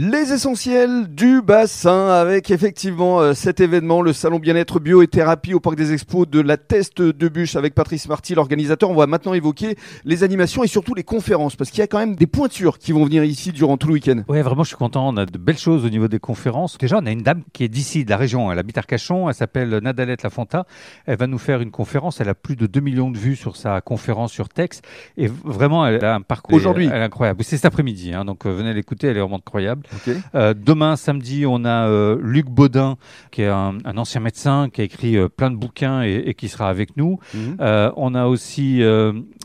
Les essentiels du bassin avec effectivement euh, cet événement, le salon bien-être bio et thérapie au parc des expos de la Teste de Bûche avec Patrice Marty, l'organisateur. On va maintenant évoquer les animations et surtout les conférences parce qu'il y a quand même des pointures qui vont venir ici durant tout le week-end. Oui, vraiment, je suis content. On a de belles choses au niveau des conférences. Déjà, on a une dame qui est d'ici, de la région. Elle habite Arcachon. Elle s'appelle Nadalette Lafonta. Elle va nous faire une conférence. Elle a plus de 2 millions de vues sur sa conférence sur Tex. Et vraiment, elle a un parcours Aujourd'hui. elle est incroyable. C'est cet après-midi. Hein, donc, euh, venez l'écouter. Elle est vraiment incroyable. Euh, demain, samedi, on a euh, Luc Baudin, qui est un, un ancien médecin, qui a écrit euh, plein de bouquins et, et qui sera avec nous. Mhm. On a aussi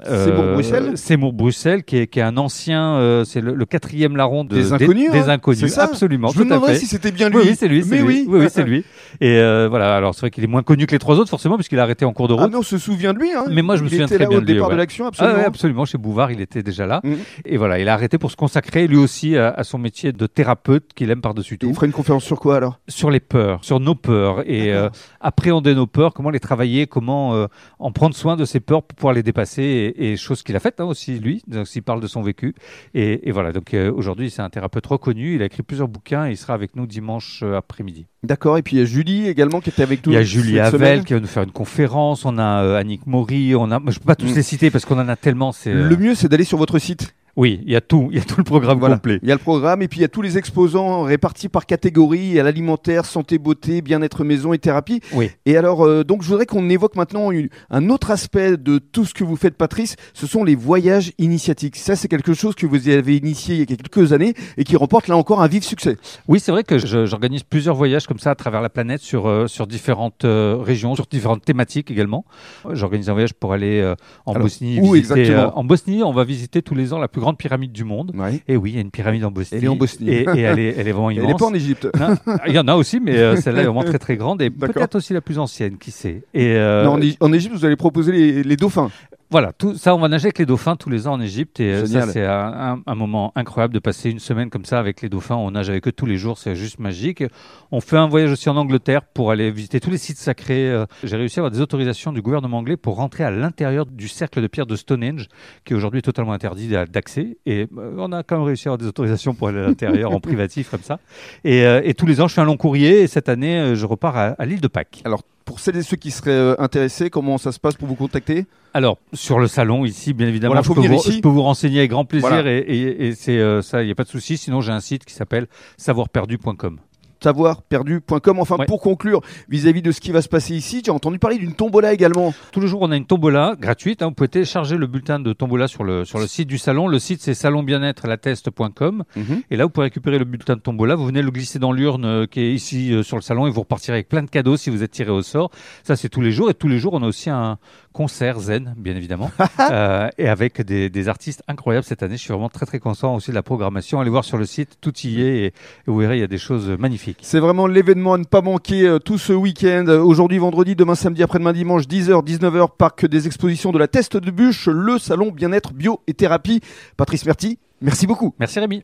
Seymour Bruxelles Seymour Bruxelles, qui est, qui est un ancien, c'est le, le quatrième larron de- Des inconnus, Des, hein inconnus, absolument. Je me fait. si c'était bien lui. Oui, oui, c'est lui. Mais lui. oui. oui, c'est lui. Et voilà, alors c'est vrai qu'il est moins connu que les trois autres, forcément, puisqu'il a arrêté en cours de route. Ah mais on se souvient de lui. Hein. Mais moi, je me Il souviens était très là bien au de lui, départ ouais. de l'action, Ah absolument. ouais, absolument. Chez Bouvard, il était déjà là. Mhm. Et voilà, il a arrêté pour se consacrer lui aussi à, à son métier de thérapeute qu'il aime par-dessus tout. il ferait une conférence sur quoi alors? Sur les peurs, sur nos peurs et euh, appréhender nos peurs, comment les travailler, comment euh, en prendre soin de ces peurs pour pouvoir les dépasser et, et chose qu'il a faite hein, aussi lui, donc il parle de son vécu. Et, et voilà, donc euh, aujourd'hui c'est un thérapeute reconnu, il a écrit plusieurs bouquins et il sera avec nous dimanche après-midi. D'accord. Et puis il y a Julie également qui était avec nous. Il y a Julie Havel qui va nous faire une conférence, on a Annick Maury, on a, je peux pas tous Mm. les citer parce qu'on en a tellement. C'est Le mieux, c'est d'aller sur votre site. Oui, il y a tout, il y a tout le programme Voilà. complet. Il y a le programme et puis il y a tous les exposants répartis par catégorie. Il y a l'alimentaire, santé, beauté, bien-être maison et thérapie. Oui. Et alors, euh, donc, je voudrais qu'on évoque maintenant une- un autre aspect de tout ce que vous faites, Patrice. Ce sont les voyages initiatiques. Ça, c'est quelque chose que vous avez initié il y a quelques années et qui remporte là encore un vif succès. Oui, c'est vrai que j'organise plusieurs voyages comme ça à travers la planète sur, euh, sur différentes euh, régions, sur différentes thématiques également. J'organise un voyage pour aller en Alors, Bosnie. où visiter, exactement En Bosnie, on va visiter tous les ans la plus grande pyramide du monde. Ouais. Et oui, il y a une pyramide en Bosnie. Elle est en Bosnie. Et, et elle, est, elle est vraiment Elle immense. n'est pas en Égypte. Non, il y en a aussi, mais euh, celle-là est vraiment très très grande et peut-être aussi la plus ancienne, qui sait. Et euh, Non, en, Égy- en Égypte, vous allez proposer les, les dauphins. Voilà, tout ça, on va nager avec les dauphins tous les ans en Égypte et euh, ça, c'est un, moment incroyable de passer une semaine comme ça avec les dauphins. On nage avec eux tous les jours, c'est juste magique. On fait un voyage aussi en Angleterre pour aller visiter tous les sites sacrés. Euh, J'ai réussi à avoir des autorisations du gouvernement anglais pour rentrer à l'intérieur du cercle de pierre de Stonehenge, qui aujourd'hui est totalement interdit d'a- d'accès. Et euh, on a quand même réussi à avoir des autorisations pour aller à l'intérieur en privatif comme ça. Et, et tous les ans, je fais un long courrier et cette année, je repars à, à l'île de Pâques. Alors, pour celles et ceux qui seraient euh, intéressés, comment ça se passe pour vous contacter? Alors, sur le salon, ici, bien évidemment, Voilà, je, peux vous, ici. je peux vous renseigner avec grand plaisir Voilà. et, et- et c'est euh, ça, il n'y a pas de souci. Sinon, j'ai un site qui s'appelle savoirperdu.com. Savoirperdu.com. Enfin, Ouais. pour conclure, vis-à-vis de ce qui va se passer ici, j'ai entendu parler d'une tombola également. Tous les jours, on a une tombola gratuite. hein. Vous pouvez télécharger le bulletin de tombola sur le, sur le site du salon. Le site, c'est salonbienêtre-lateste.com. Et là, vous pouvez récupérer le bulletin de tombola. Vous venez le glisser dans l'urne euh, qui est ici euh, sur le salon et vous repartirez avec plein de cadeaux si vous êtes tiré au sort. Ça, c'est tous les jours. Et tous les jours, on a aussi un concert zen, bien évidemment, euh, et avec des, des artistes incroyables cette année. Je suis vraiment très, très content aussi de la programmation. Allez voir sur le site, tout y est et, et vous verrez, il y a des choses magnifiques. C'est vraiment l'événement à ne pas manquer euh, tout ce week-end. Euh, Aujourd'hui, vendredi, demain, samedi, après-demain, dimanche, 10h, 19h, parc des expositions de la Teste de Bûche, le salon bien-être, bio et thérapie. Patrice Merty, merci beaucoup. Merci Rémi.